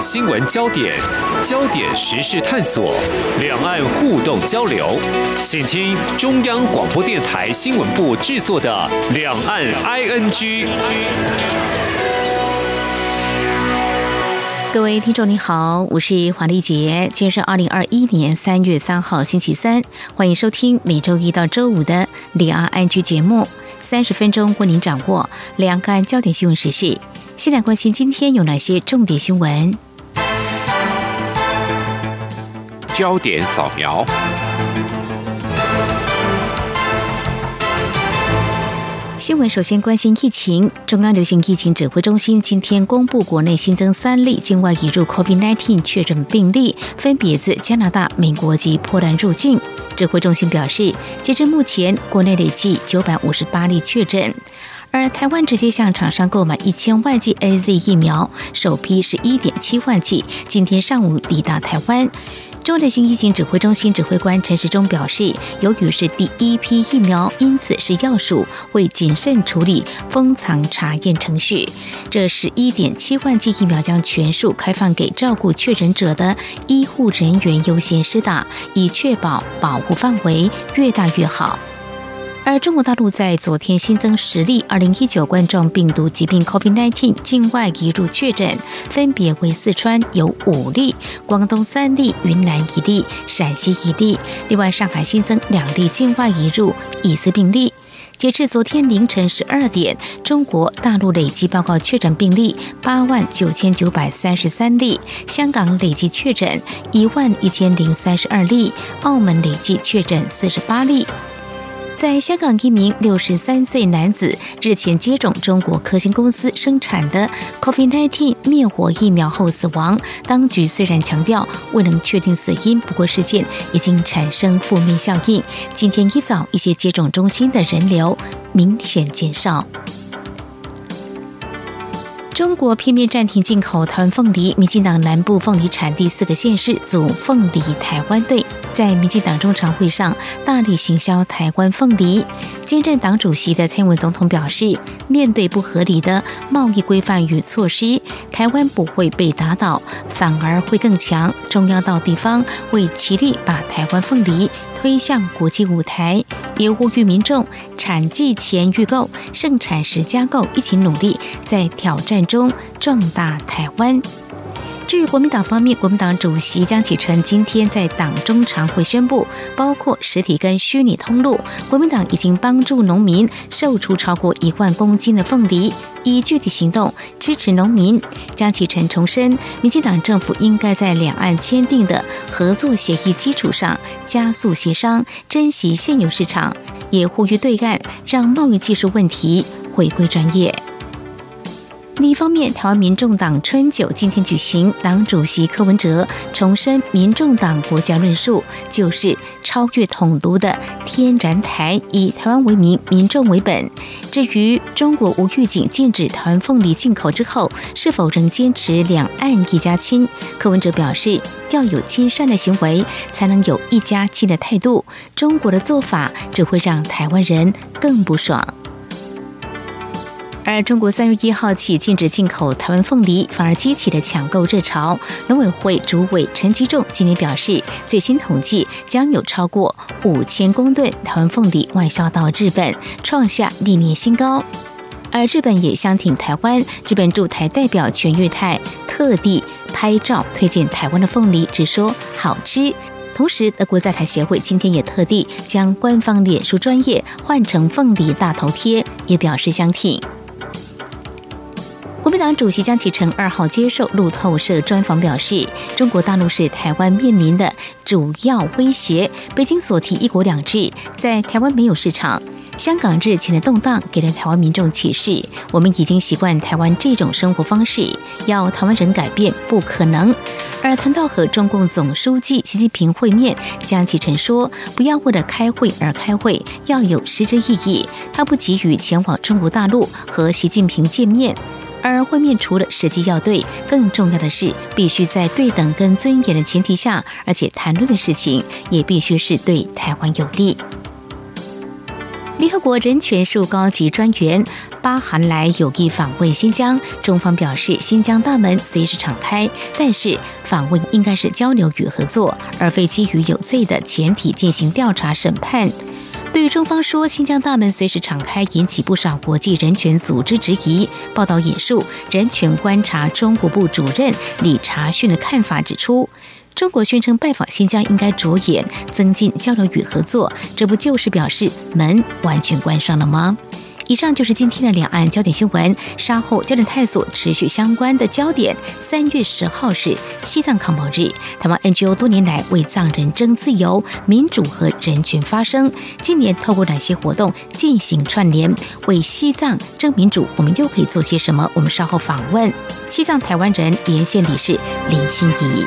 新闻焦点、焦点时事探索、两岸互动交流，请听中央广播电台新闻部制作的《两岸 ING》。各位听众你好，我是黄丽杰，今天是二零二一年三月三号星期三，欢迎收听每周一到周五的《两岸 ING》节目，三十分钟为您掌握两岸焦点新闻时事。先来关心今天有哪些重点新闻。焦点扫描。新闻首先关心疫情，中央流行疫情指挥中心今天公布国内新增三例境外移入 COVID-19 确诊病例，分别自加拿大、美国及波兰入境。指挥中心表示，截至目前，国内累计九百五十八例确诊。而台湾直接向厂商购买一千万剂 A Z 疫苗，首批是一点七万剂，今天上午抵达台湾。中流行疫情指挥中心指挥官陈时中表示，由于是第一批疫苗，因此是药署会谨慎处理封藏查验程序。这十一点七万剂疫苗将全数开放给照顾确诊者的医护人员优先施打，以确保保护范围越大越好。而中国大陆在昨天新增十例二零一九冠状病毒疾病 （COVID-19） 境外移入确诊，分别为四川有五例、广东三例、云南一例、陕西一例。另外，上海新增两例境外移入疑似病例。截至昨天凌晨十二点，中国大陆累计报告确诊病例八万九千九百三十三例，香港累计确诊一万一千零三十二例，澳门累计确诊四十八例。在香港，一名六十三岁男子日前接种中国科兴公司生产的 COVID-19 灭活疫苗后死亡。当局虽然强调未能确定死因，不过事件已经产生负面效应。今天一早，一些接种中心的人流明显减少。中国片面暂停进口台湾凤梨，民进党南部凤梨产地四个县市组凤梨台湾队。在民进党中常会上大力行销台湾凤梨，兼任党主席的蔡文总统表示，面对不合理的贸易规范与措施，台湾不会被打倒，反而会更强。中央到地方会齐力把台湾凤梨推向国际舞台，也呼吁民众产季前预购，盛产时加购，一起努力，在挑战中壮大台湾。至于国民党方面，国民党主席江启臣今天在党中常会宣布，包括实体跟虚拟通路，国民党已经帮助农民售出超过一万公斤的凤梨，以具体行动支持农民。江启臣重申，民进党政府应该在两岸签订的合作协议基础上加速协商，珍惜现有市场，也呼吁对岸让贸易技术问题回归专业。另一方面，台湾民众党春酒今天举行，党主席柯文哲重申，民众党国家论述就是超越统独的天然台，以台湾为名，民众为本。至于中国无预警禁止台湾凤梨进口之后，是否仍坚持两岸一家亲？柯文哲表示，要有亲善的行为，才能有一家亲的态度。中国的做法只会让台湾人更不爽。而中国三月一号起禁止进口台湾凤梨，反而激起了抢购热潮。农委会主委陈吉仲今年表示，最新统计将有超过五千公吨台湾凤梨外销到日本，创下历年新高。而日本也相挺台湾，日本驻台代表全玉泰特地拍照推荐台湾的凤梨，只说好吃。同时，德国在台协会今天也特地将官方脸书专业换成凤梨大头贴，也表示相挺。国民党主席江启臣二号接受路透社专访表示，中国大陆是台湾面临的主要威胁。北京所提“一国两制”在台湾没有市场。香港日前的动荡给了台湾民众启示：我们已经习惯台湾这种生活方式，要台湾人改变不可能。而谈到和中共总书记习近平会面，江启臣说：“不要为了开会而开会，要有实质意义。”他不急于前往中国大陆和习近平见面。而会面除了实际要对，更重要的是必须在对等跟尊严的前提下，而且谈论的事情也必须是对台湾有利。联合国人权事务高级专员巴韩莱有意访问新疆，中方表示新疆大门随时敞开，但是访问应该是交流与合作，而非基于有罪的前提进行调查审判。对于中方说新疆大门随时敞开，引起不少国际人权组织质疑。报道引述人权观察中国部主任李查逊的看法指出。中国宣称拜访新疆应该着眼增进交流与合作，这不就是表示门完全关上了吗？以上就是今天的两岸焦点新闻。稍后焦点探索持续相关的焦点。三月十号是西藏抗暴日，台湾 NGO 多年来为藏人争自由、民主和人权发声。今年透过哪些活动进行串联，为西藏争民主？我们又可以做些什么？我们稍后访问西藏台湾人连线理事林心怡。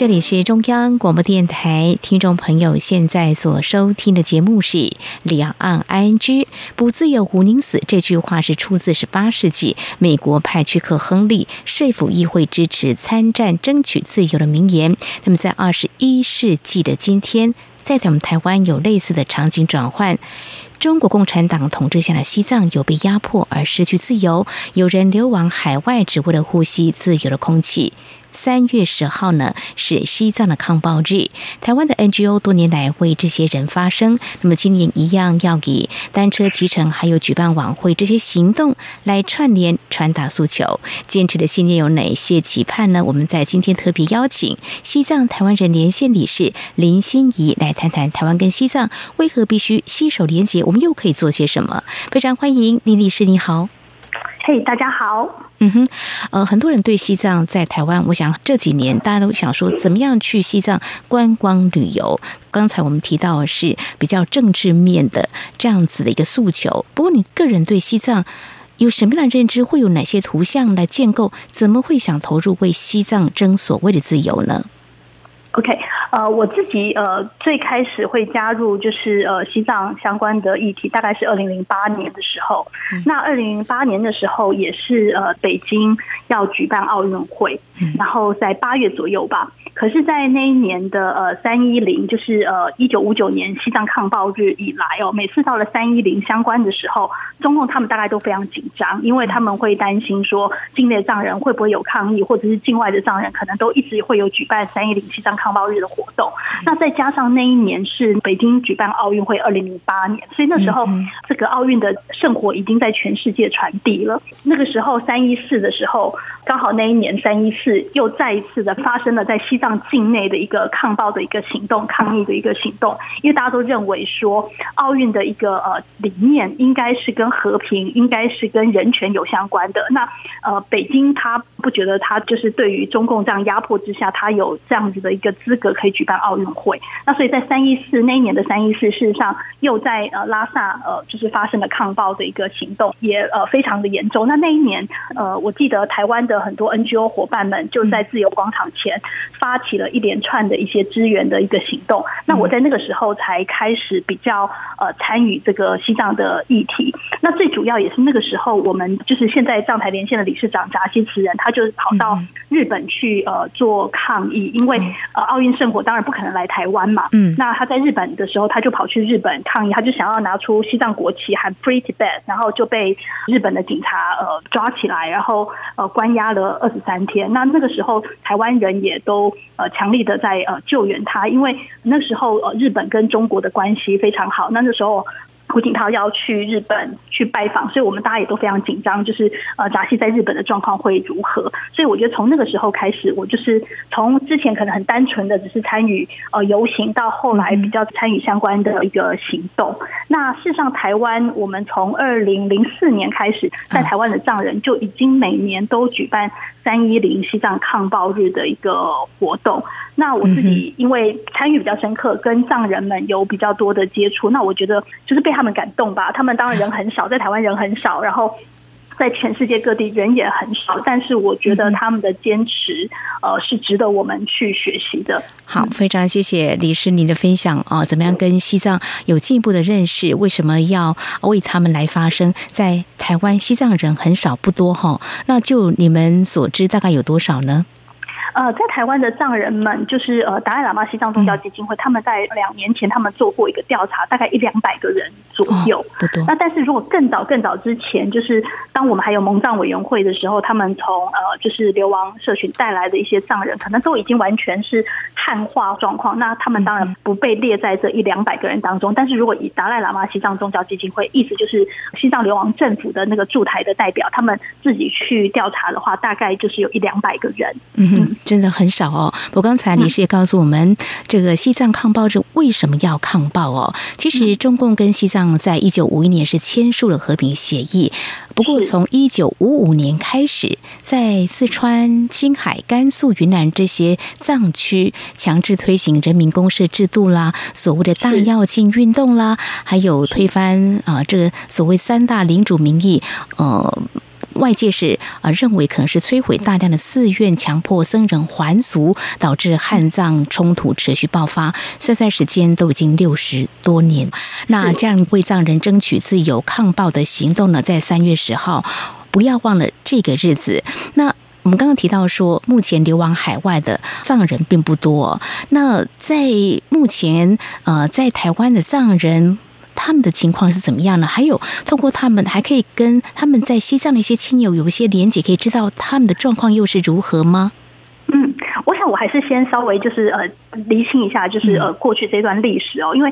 这里是中央广播电台，听众朋友现在所收听的节目是《两岸 ING》，不自由无宁死。这句话是出自十八世纪美国派屈克·亨利说服议会支持参战、争取自由的名言。那么，在二十一世纪的今天，在我们台湾有类似的场景转换。中国共产党统治下的西藏有被压迫而失去自由，有人流亡海外，只为了呼吸自由的空气。三月十号呢，是西藏的抗暴日。台湾的 NGO 多年来为这些人发声，那么今年一样要以单车骑乘，还有举办晚会这些行动来串联传达诉求。坚持的信念有哪些期盼呢？我们在今天特别邀请西藏台湾人连线理事林心怡来谈谈台湾跟西藏为何必须携手连结，我们又可以做些什么？非常欢迎林理事，你好。嘿，大家好。嗯哼，呃，很多人对西藏在台湾，我想这几年大家都想说，怎么样去西藏观光旅游？刚才我们提到是比较政治面的这样子的一个诉求。不过，你个人对西藏有什么样的认知？会有哪些图像来建构？怎么会想投入为西藏争所谓的自由呢？OK，呃，我自己呃最开始会加入就是呃西藏相关的议题，大概是二零零八年的时候。那二零零八年的时候也是呃北京要举办奥运会，然后在八月左右吧。可是，在那一年的呃三一零，就是呃一九五九年西藏抗暴日以来哦，每次到了三一零相关的时候，中共他们大概都非常紧张，因为他们会担心说境内藏人会不会有抗议，或者是境外的藏人可能都一直会有举办三一零西藏抗暴日的活动。那再加上那一年是北京举办奥运会二零零八年，所以那时候这个奥运的圣火已经在全世界传递了。那个时候三一四的时候，刚好那一年三一四又再一次的发生了在西藏。境内的一个抗暴的一个行动，抗议的一个行动，因为大家都认为说，奥运的一个呃理念应该是跟和平，应该是跟人权有相关的。那呃，北京它不觉得他就是对于中共这样压迫之下，他有这样子的一个资格可以举办奥运会。那所以在三一四那一年的三一四，事实上又在呃拉萨呃就是发生了抗暴的一个行动，也呃非常的严重。那那一年呃，我记得台湾的很多 NGO 伙伴们就在自由广场前发。起了一连串的一些支援的一个行动，那我在那个时候才开始比较呃参与这个西藏的议题。那最主要也是那个时候，我们就是现在藏台连线的理事长扎西慈人，他就是跑到日本去呃做抗议，因为呃奥运圣火当然不可能来台湾嘛。嗯，那他在日本的时候，他就跑去日本抗议，他就想要拿出西藏国旗喊 Free Tibet，然后就被日本的警察呃抓起来，然后呃关押了二十三天。那那个时候台湾人也都。呃，强力的在呃救援他，因为那时候呃日本跟中国的关系非常好。那那时候胡锦涛要去日本。去拜访，所以我们大家也都非常紧张，就是呃杂戏在日本的状况会如何？所以我觉得从那个时候开始，我就是从之前可能很单纯的只是参与呃游行，到后来比较参与相关的一个行动。那事实上，台湾我们从二零零四年开始，在台湾的藏人就已经每年都举办三一零西藏抗暴日的一个活动。那我自己因为参与比较深刻，跟藏人们有比较多的接触，那我觉得就是被他们感动吧。他们当然人很少，在台湾人很少，然后在全世界各地人也很少，但是我觉得他们的坚持，呃，是值得我们去学习的。好，非常谢谢李师您的分享啊，怎么样跟西藏有进一步的认识？为什么要为他们来发声？在台湾，西藏人很少不多哈，那就你们所知，大概有多少呢？呃，在台湾的藏人们，就是呃达赖喇嘛西藏宗教基金会，他们在两年前他们做过一个调查，大概一两百个人左右。不多。那但是如果更早更早之前，就是当我们还有蒙藏委员会的时候，他们从呃就是流亡社群带来的一些藏人，可能都已经完全是汉化状况。那他们当然不被列在这一两百个人当中。但是如果以达赖喇嘛西藏宗教基金会，意思就是西藏流亡政府的那个驻台的代表，他们自己去调查的话，大概就是有一两百个人。嗯。真的很少哦。我刚才李师也告诉我们，这个西藏抗暴是为什么要抗暴哦？其实中共跟西藏在一九五一年是签署了和平协议，不过从一九五五年开始，在四川、青海、甘肃、云南这些藏区强制推行人民公社制度啦，所谓的大跃进运动啦，还有推翻啊这个所谓三大领主名义，呃。外界是呃认为可能是摧毁大量的寺院，强迫僧人还俗，导致汉藏冲突持续爆发。算算时间都已经六十多年，那这样为藏人争取自由抗暴的行动呢，在三月十号，不要忘了这个日子。那我们刚刚提到说，目前流亡海外的藏人并不多。那在目前呃，在台湾的藏人。他们的情况是怎么样呢？还有，通过他们还可以跟他们在西藏的一些亲友有一些连接，可以知道他们的状况又是如何吗？嗯，我想我还是先稍微就是呃厘清一下，就是呃过去这段历史哦，因为。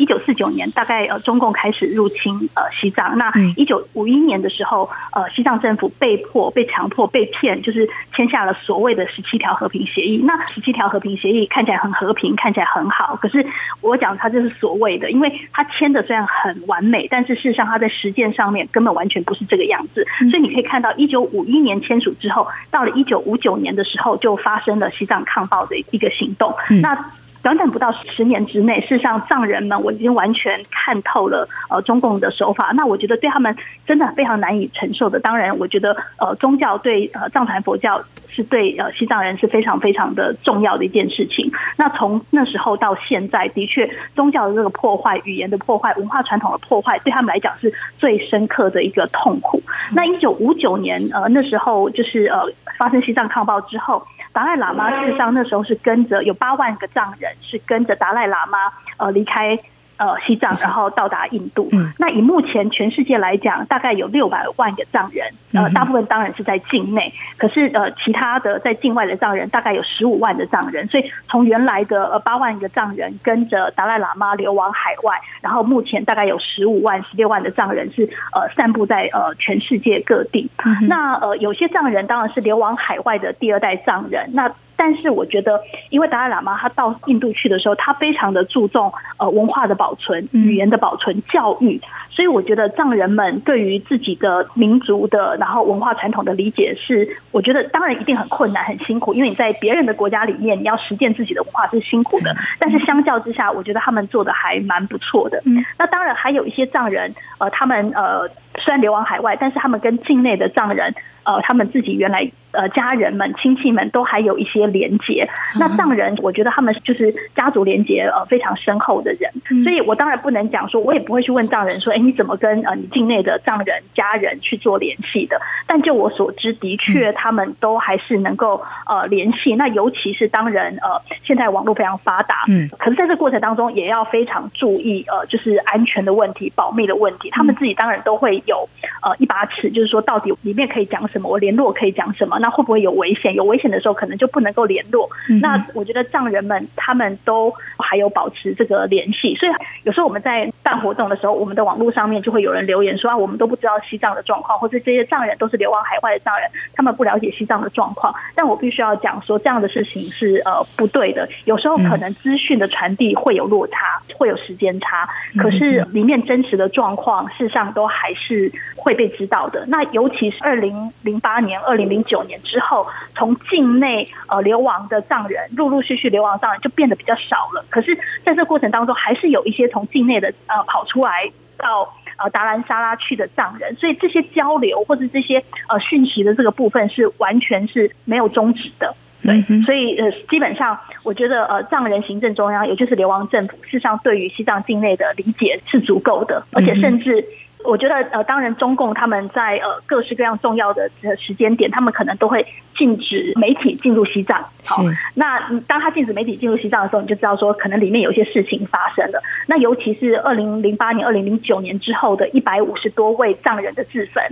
一九四九年，大概呃，中共开始入侵呃西藏。那一九五一年的时候，呃，西藏政府被迫、被强迫、被骗，就是签下了所谓的十七条和平协议。那十七条和平协议看起来很和平，看起来很好。可是我讲它就是所谓的，因为它签的虽然很完美，但是事实上它在实践上面根本完全不是这个样子。所以你可以看到，一九五一年签署之后，到了一九五九年的时候，就发生了西藏抗暴的一个行动。那短短不到十年之内，事实上藏人们我已经完全看透了呃中共的手法。那我觉得对他们真的非常难以承受的。当然，我觉得呃宗教对呃藏传佛教是对呃西藏人是非常非常的重要的一件事情。那从那时候到现在，的确宗教的这个破坏、语言的破坏、文化传统的破坏，对他们来讲是最深刻的一个痛苦。那一九五九年呃那时候就是呃发生西藏抗暴之后。达赖喇嘛事实上那时候是跟着有八万个藏人是跟着达赖喇嘛呃离开。呃，西藏，然后到达印度。那以目前全世界来讲，大概有六百万个藏人。呃，大部分当然是在境内，可是呃，其他的在境外的藏人大概有十五万的藏人。所以从原来的呃八万个藏人跟着达赖喇嘛流亡海外，然后目前大概有十五万、十六万的藏人是呃散布在呃全世界各地。那呃，有些藏人当然是流亡海外的第二代藏人。那但是我觉得，因为达赖喇嘛他到印度去的时候，他非常的注重呃文化的保存、语言的保存、教育，所以我觉得藏人们对于自己的民族的然后文化传统的理解是，我觉得当然一定很困难、很辛苦，因为你在别人的国家里面，你要实践自己的文化是辛苦的。但是相较之下，我觉得他们做的还蛮不错的。嗯，那当然还有一些藏人，呃，他们呃虽然流亡海外，但是他们跟境内的藏人。呃，他们自己原来呃家人们、亲戚们都还有一些连结。那藏人，我觉得他们就是家族连结呃非常深厚的人。所以我当然不能讲说，我也不会去问藏人说，哎，你怎么跟呃你境内的藏人家人去做联系的？但就我所知，的确他们都还是能够呃联系。那尤其是当人呃现在网络非常发达，嗯，可是在这过程当中也要非常注意呃就是安全的问题、保密的问题。他们自己当然都会有呃一把尺，就是说到底里面可以讲什么。我联络可以讲什么？啊，那会不会有危险？有危险的时候可能就不能够联络。那我觉得藏人们他们都还有保持这个联系，所以有时候我们在办活动的时候，我们的网络上面就会有人留言说啊，我们都不知道西藏的状况，或者这些藏人都是流亡海外的藏人，他们不了解西藏的状况。但我必须要讲说，这样的事情是呃不对的。有时候可能资讯的传递会有落差，会有时间差，可是里面真实的状况，事实上都还是会被知道的。那尤其是二零零八年、二零零九年之后，从境内呃流亡的藏人，陆陆续续流亡藏人就变得比较少了。可是在这过程当中，还是有一些从境内的呃跑出来到呃达兰沙拉去的藏人，所以这些交流或者这些呃讯息的这个部分是完全是没有终止的。对，所以呃，基本上我觉得呃，藏人行政中央，也就是流亡政府，事实上对于西藏境内的理解是足够的，而且甚至我觉得呃，当然中共他们在呃各式各样重要的时间点，他们可能都会禁止媒体进入西藏。好，那当他禁止媒体进入西藏的时候，你就知道说可能里面有一些事情发生了。那尤其是二零零八年、二零零九年之后的一百五十多位藏人的自焚，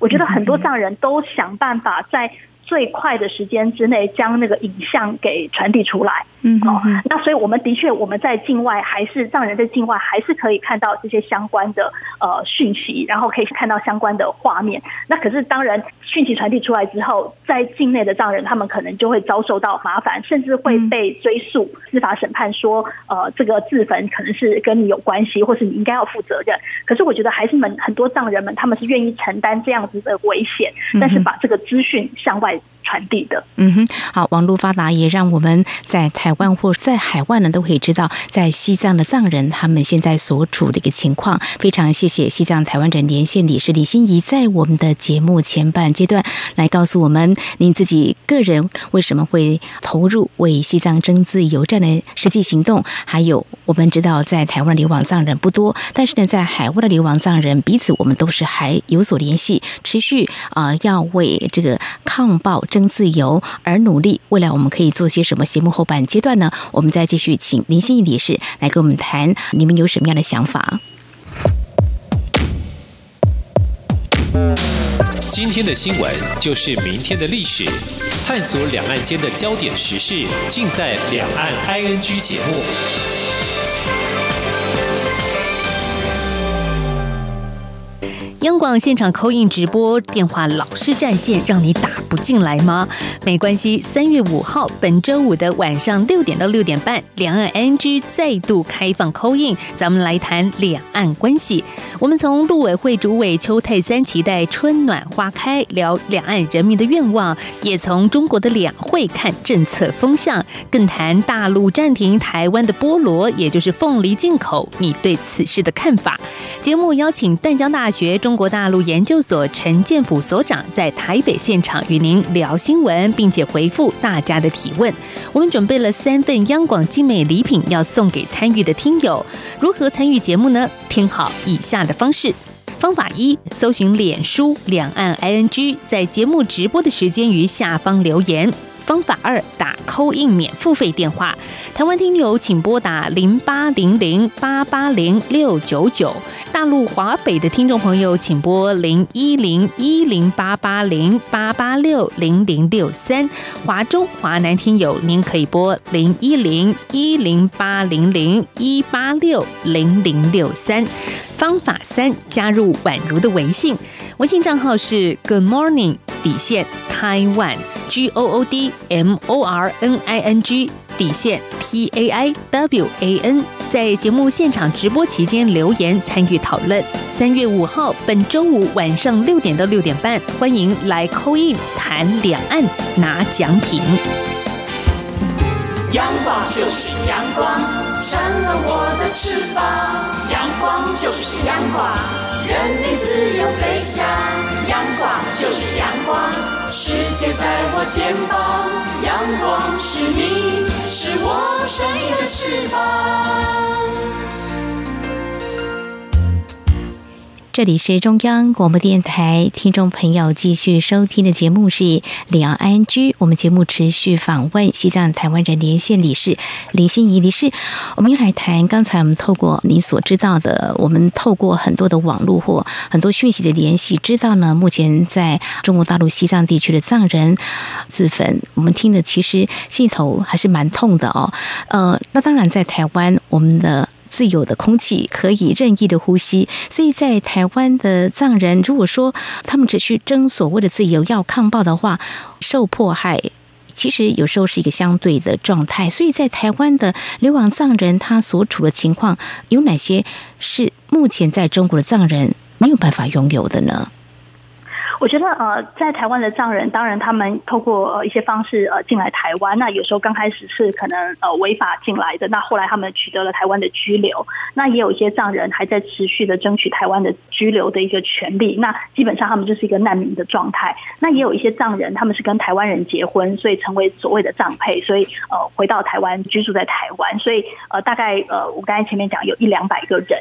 我觉得很多藏人都想办法在。最快的时间之内将那个影像给传递出来，嗯，好，那所以我们的确我们在境外还是藏人在境外还是可以看到这些相关的呃讯息，然后可以看到相关的画面。那可是当然讯息传递出来之后，在境内的藏人他们可能就会遭受到麻烦，甚至会被追诉司法审判，说呃这个自焚可能是跟你有关系，或是你应该要负责任。可是我觉得还是们很多藏人们他们是愿意承担这样子的危险，但是把这个资讯向外。life 传递的，嗯哼，好，网络发达也让我们在台湾或在海外呢都可以知道，在西藏的藏人他们现在所处的一个情况。非常谢谢西藏台湾人连线理事李心怡在我们的节目前半阶段来告诉我们，您自己个人为什么会投入为西藏争自由这样的实际行动，还有我们知道在台湾流亡藏人不多，但是呢，在海外的流亡藏人彼此我们都是还有所联系，持续啊要为这个抗暴。争自由而努力，未来我们可以做些什么？节目后半阶段呢？我们再继续请林心怡理事来跟我们谈，你们有什么样的想法？今天的新闻就是明天的历史，探索两岸间的焦点时事，尽在《两岸 ING》节目。央广现场扣印直播电话老是占线，让你打不进来吗？没关系，三月五号本周五的晚上六点到六点半，两岸 NG 再度开放扣印，咱们来谈两岸关系。我们从陆委会主委邱泰三期待春暖花开聊两岸人民的愿望，也从中国的两会看政策风向，更谈大陆暂停台湾的菠萝，也就是凤梨进口，你对此事的看法。节目邀请淡江大学中中国大陆研究所陈建甫所长在台北现场与您聊新闻，并且回复大家的提问。我们准备了三份央广精美礼品要送给参与的听友。如何参与节目呢？听好以下的方式：方法一，搜寻脸书两岸 ING，在节目直播的时间于下方留言。方法二，打扣印免付费电话，台湾听友请拨打零八零零八八零六九九，大陆华北的听众朋友请拨零一零一零八八零八八六零零六三，华中华南听友您可以拨零一零一零八零零一八六零零六三。方法三，加入宛如的微信，微信账号是 Good Morning 底线 Taiwan。G O O D M O R N I N G 底线 T A I W A N，在节目现场直播期间留言参与讨论。三月五号，本周五晚上六点到六点半，欢迎来扣印谈两岸拿奖品。阳光就是阳光，扇了我的翅膀。阳光就是阳光，任你自由飞翔。世界在我肩膀，阳光是你，是我生命的翅膀。这里是中央广播电台，听众朋友继续收听的节目是《两岸安居》。我们节目持续访问西藏台湾人连线理事林心怡理事。我们又来谈刚才我们透过你所知道的，我们透过很多的网络或很多讯息的联系，知道呢，目前在中国大陆西藏地区的藏人自焚，我们听的其实心头还是蛮痛的哦。呃，那当然在台湾，我们的。自由的空气可以任意的呼吸，所以在台湾的藏人，如果说他们只去争所谓的自由，要抗暴的话，受迫害，其实有时候是一个相对的状态。所以在台湾的流亡藏人，他所处的情况有哪些是目前在中国的藏人没有办法拥有的呢？我觉得呃，在台湾的藏人，当然他们透过呃一些方式呃进来台湾，那有时候刚开始是可能呃违法进来的，那后来他们取得了台湾的居留，那也有一些藏人还在持续的争取台湾的居留的一个权利，那基本上他们就是一个难民的状态。那也有一些藏人，他们是跟台湾人结婚，所以成为所谓的藏配，所以呃回到台湾居住在台湾，所以呃大概呃我刚才前面讲有一两百个人，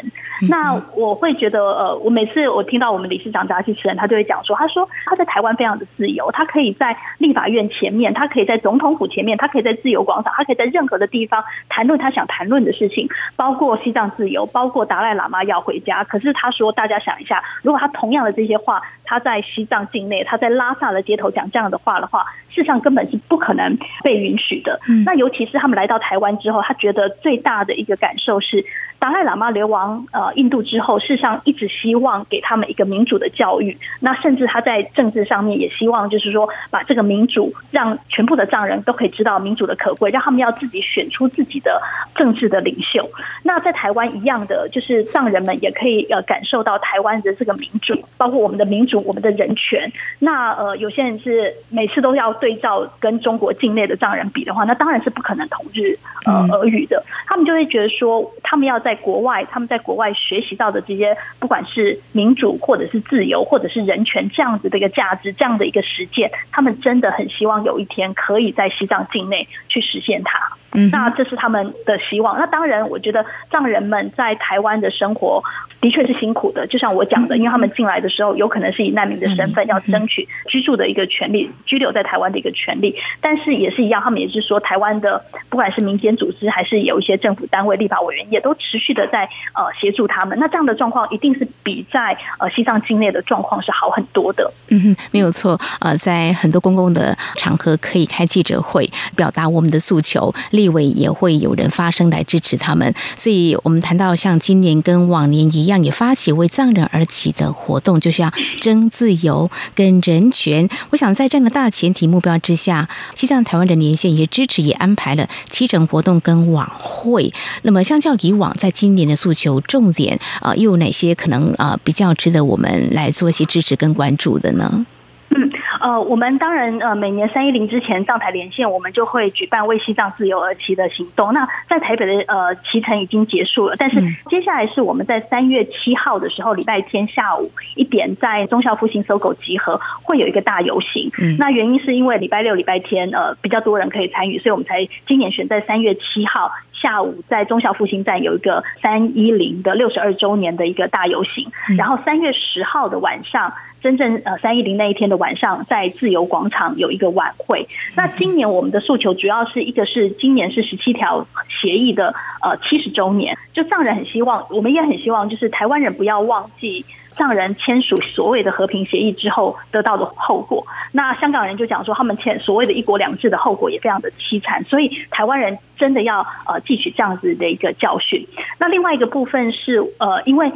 那我会觉得呃我每次我听到我们理事长扎西持人，他就会讲说他。说他在台湾非常的自由，他可以在立法院前面，他可以在总统府前面，他可以在自由广场，他可以在任何的地方谈论他想谈论的事情，包括西藏自由，包括达赖喇嘛要回家。可是他说，大家想一下，如果他同样的这些话，他在西藏境内，他在拉萨的街头讲这样的话的话，事实上根本是不可能被允许的。那尤其是他们来到台湾之后，他觉得最大的一个感受是。达赖喇嘛流亡呃印度之后，事实上一直希望给他们一个民主的教育。那甚至他在政治上面也希望，就是说把这个民主让全部的藏人都可以知道民主的可贵，让他们要自己选出自己的政治的领袖。那在台湾一样的，就是藏人们也可以呃感受到台湾的这个民主，包括我们的民主、我们的人权。那呃有些人是每次都要对照跟中国境内的藏人比的话，那当然是不可能同日呃而语的。他们就会觉得说，他们要在在国外，他们在国外学习到的这些，不管是民主，或者是自由，或者是人权这样子的一个价值，这样的一个实践，他们真的很希望有一天可以在西藏境内去实现它。嗯，那这是他们的希望。那当然，我觉得藏人们在台湾的生活的确是辛苦的。就像我讲的，因为他们进来的时候，有可能是以难民的身份要争取居住的一个权利，居留在台湾的一个权利。但是也是一样，他们也是说，台湾的不管是民间组织，还是有一些政府单位、立法委员，也都持续的在呃协助他们。那这样的状况一定是比在呃西藏境内的状况是好很多的。嗯哼，没有错。呃，在很多公共的场合可以开记者会，表达我们的诉求。立委也会有人发声来支持他们，所以我们谈到像今年跟往年一样，也发起为藏人而起的活动，就是要争自由跟人权。我想在这样的大前提目标之下，西藏台湾的连线也支持，也安排了七成活动跟晚会。那么相较以往，在今年的诉求重点啊，又有哪些可能啊比较值得我们来做一些支持跟关注的呢？呃，我们当然呃，每年三一零之前上台连线，我们就会举办为西藏自由而骑的行动。那在台北的呃骑程已经结束了，但是接下来是我们在三月七号的时候，礼拜天下午一点在中校复兴搜狗集合，会有一个大游行。那原因是因为礼拜六、礼拜天呃比较多人可以参与，所以我们才今年选在三月七号下午在中校复兴站有一个三一零的六十二周年的一个大游行，然后三月十号的晚上。真正呃三一零那一天的晚上，在自由广场有一个晚会。那今年我们的诉求主要是一个是今年是十七条协议的呃七十周年，就藏人很希望，我们也很希望，就是台湾人不要忘记藏人签署所谓的和平协议之后得到的后果。那香港人就讲说，他们签所谓的一国两制的后果也非常的凄惨，所以台湾人真的要呃汲取这样子的一个教训。那另外一个部分是呃因为。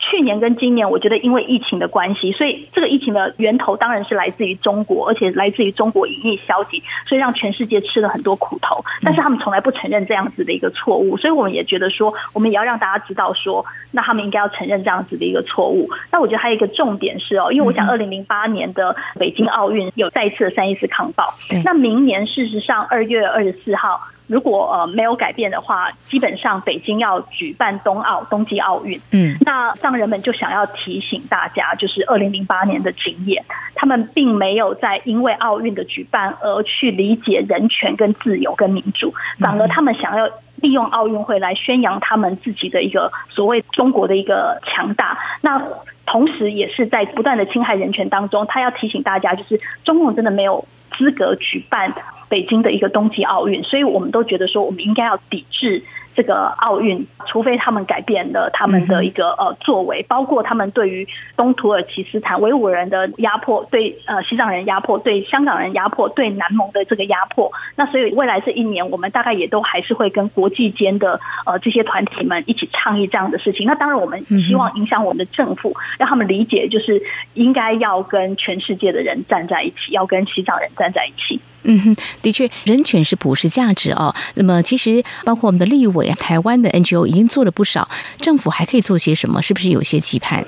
去年跟今年，我觉得因为疫情的关系，所以这个疫情的源头当然是来自于中国，而且来自于中国营疫消极，所以让全世界吃了很多苦头。但是他们从来不承认这样子的一个错误，所以我们也觉得说，我们也要让大家知道说，那他们应该要承认这样子的一个错误。那我觉得还有一个重点是哦，因为我想二零零八年的北京奥运有再次的三一四抗暴，那明年事实上二月二十四号。如果呃没有改变的话，基本上北京要举办冬奥、冬季奥运。嗯，那藏人们就想要提醒大家，就是二零零八年的经验，他们并没有在因为奥运的举办而去理解人权、跟自由、跟民主，反而他们想要利用奥运会来宣扬他们自己的一个所谓中国的一个强大。那同时也是在不断的侵害人权当中，他要提醒大家，就是中共真的没有资格举办北京的一个冬季奥运，所以我们都觉得说，我们应该要抵制。这个奥运，除非他们改变了他们的一个呃作为，包括他们对于东土耳其斯坦维吾尔人的压迫，对呃西藏人压迫，对香港人压迫，对南蒙的这个压迫。那所以未来这一年，我们大概也都还是会跟国际间的呃这些团体们一起倡议这样的事情。那当然，我们希望影响我们的政府，让他们理解，就是应该要跟全世界的人站在一起，要跟西藏人站在一起。嗯哼，的确，人权是普世价值哦。那么，其实包括我们的立委、台湾的 NGO 已经做了不少，政府还可以做些什么？是不是有些期盼？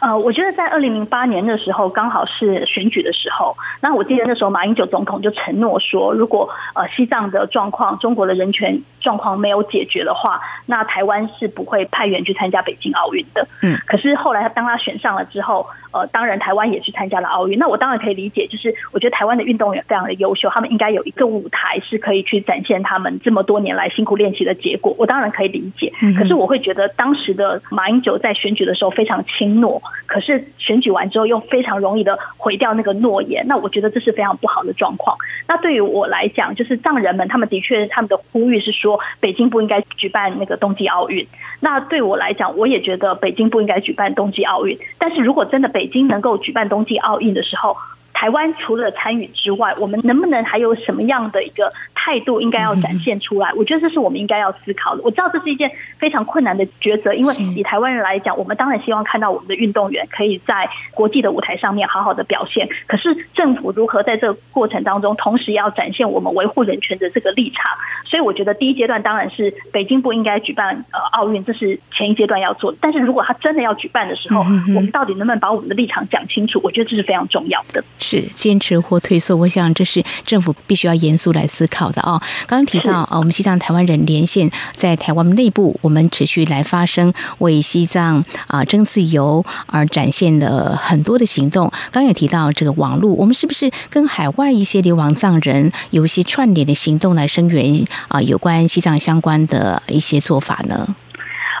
呃，我觉得在二零零八年的时候，刚好是选举的时候。那我记得那时候马英九总统就承诺说，如果呃西藏的状况、中国的人权状况没有解决的话，那台湾是不会派员去参加北京奥运的。嗯。可是后来他当他选上了之后。呃，当然，台湾也去参加了奥运。那我当然可以理解，就是我觉得台湾的运动员非常的优秀，他们应该有一个舞台是可以去展现他们这么多年来辛苦练习的结果。我当然可以理解，可是我会觉得当时的马英九在选举的时候非常轻诺，可是选举完之后又非常容易的毁掉那个诺言。那我觉得这是非常不好的状况。那对于我来讲，就是藏人们他们的确他们的呼吁是说，北京不应该举办那个冬季奥运。那对我来讲，我也觉得北京不应该举办冬季奥运。但是如果真的北京能够举办冬季奥运的时候，台湾除了参与之外，我们能不能还有什么样的一个态度应该要展现出来？我觉得这是我们应该要思考的。我知道这是一件非常困难的抉择，因为以台湾人来讲，我们当然希望看到我们的运动员可以在国际的舞台上面好好的表现。可是政府如何在这个过程当中，同时要展现我们维护人权的这个立场？所以我觉得第一阶段当然是北京不应该举办呃奥运，这是前一阶段要做。但是如果他真的要举办的时候，我们到底能不能把我们的立场讲清楚？我觉得这是非常重要的。是坚持或退缩，我想这是政府必须要严肃来思考的哦。刚刚提到啊，我们西藏台湾人连线在台湾内部，我们持续来发声，为西藏啊争自由而展现了很多的行动。刚也提到这个网络，我们是不是跟海外一些流亡藏人有一些串联的行动来声援？啊，有关西藏相关的一些做法呢？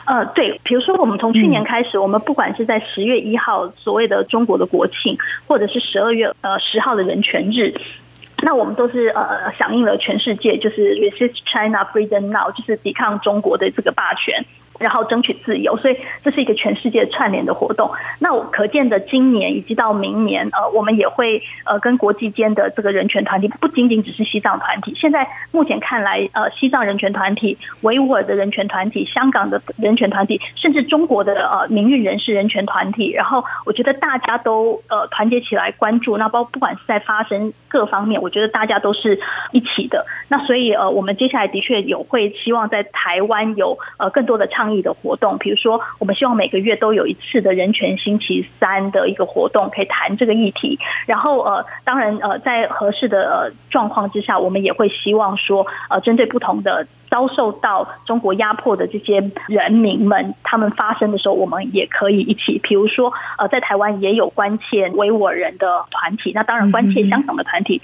呃，对，比如说我们从去年开始，我们不管是在十月一号所谓的中国的国庆，或者是十二月呃十号的人权日，那我们都是呃响应了全世界，就是 Resist China Freedom Now，就是抵抗中国的这个霸权。然后争取自由，所以这是一个全世界串联的活动。那我可见的今年以及到明年，呃，我们也会呃跟国际间的这个人权团体，不仅仅只是西藏团体。现在目前看来，呃，西藏人权团体、维吾尔的人权团体、香港的人权团体，甚至中国的呃民运人士人权团体，然后我觉得大家都呃团结起来关注。那包不管是在发生各方面，我觉得大家都是一起的。那所以呃，我们接下来的确有会希望在台湾有呃更多的倡。的活动，比如说，我们希望每个月都有一次的人权星期三的一个活动，可以谈这个议题。然后，呃，当然，呃，在合适的状况之下，我们也会希望说，呃，针对不同的遭受到中国压迫的这些人民们，他们发生的时候，我们也可以一起。比如说，呃，在台湾也有关切维吾尔人的团体，那当然关切香港的团体。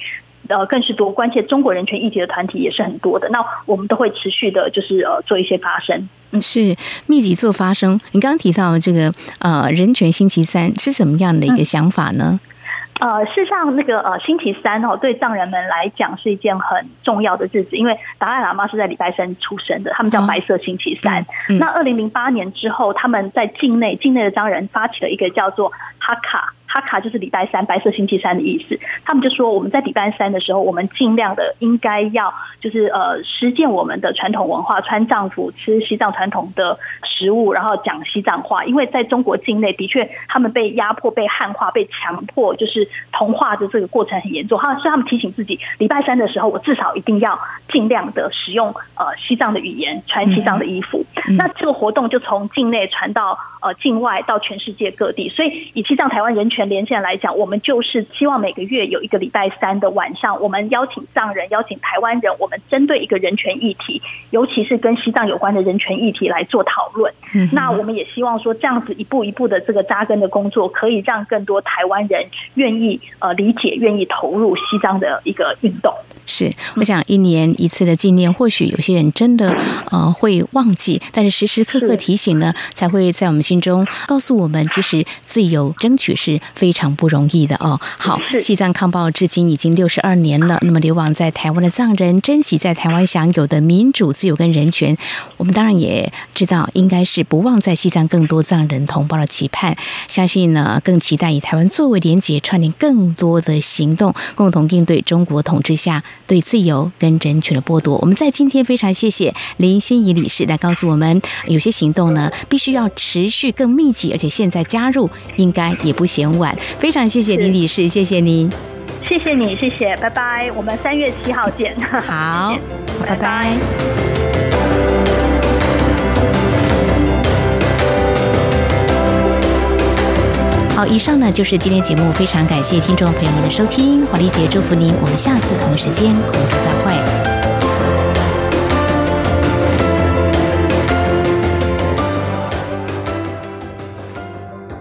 呃，更是多关切中国人权议题的团体也是很多的。那我们都会持续的，就是呃做一些发声。嗯，是密集做发声。你刚刚提到这个呃人权星期三是什么样的一个想法呢？呃，事实上，那个呃星期三哦，对藏人们来讲是一件很重要的日子，因为达赖喇嘛是在礼拜三出生的，他们叫白色星期三。那二零零八年之后，他们在境内境内的藏人发起了一个叫做哈卡。哈卡就是礼拜三，白色星期三的意思。他们就说，我们在礼拜三的时候，我们尽量的应该要就是呃实践我们的传统文化，穿藏服，吃西藏传统的食物，然后讲西藏话。因为在中国境内，的确他们被压迫、被汉化、被强迫，就是同化的这个过程很严重。他是他们提醒自己，礼拜三的时候，我至少一定要尽量的使用呃西藏的语言，穿西藏的衣服。那这个活动就从境内传到呃境外，到全世界各地。所以以西藏台湾人权。连线来讲，我们就是希望每个月有一个礼拜三的晚上，我们邀请藏人、邀请台湾人，我们针对一个人权议题，尤其是跟西藏有关的人权议题来做讨论。那我们也希望说，这样子一步一步的这个扎根的工作，可以让更多台湾人愿意呃理解、愿意投入西藏的一个运动。是，我想一年一次的纪念，或许有些人真的呃会忘记，但是时时刻刻提醒呢，才会在我们心中告诉我们，其实自由争取是非常不容易的哦。好，西藏抗暴至今已经六十二年了，那么流亡在台湾的藏人珍惜在台湾享有的民主、自由跟人权，我们当然也知道，应该是不忘在西藏更多藏人同胞的期盼，相信呢更期待以台湾作为连结，串联更多的行动，共同应对中国统治下。对自由跟人权的剥夺，我们在今天非常谢谢林心怡理事来告诉我们，有些行动呢必须要持续更密集，而且现在加入应该也不嫌晚。非常谢谢林女士，谢谢您，谢谢你，谢谢，拜拜，我们三月七号见。好，拜拜。好，以上呢就是今天节目，非常感谢听众朋友们的收听，华丽姐祝福您，我们下次同一时间空中再会。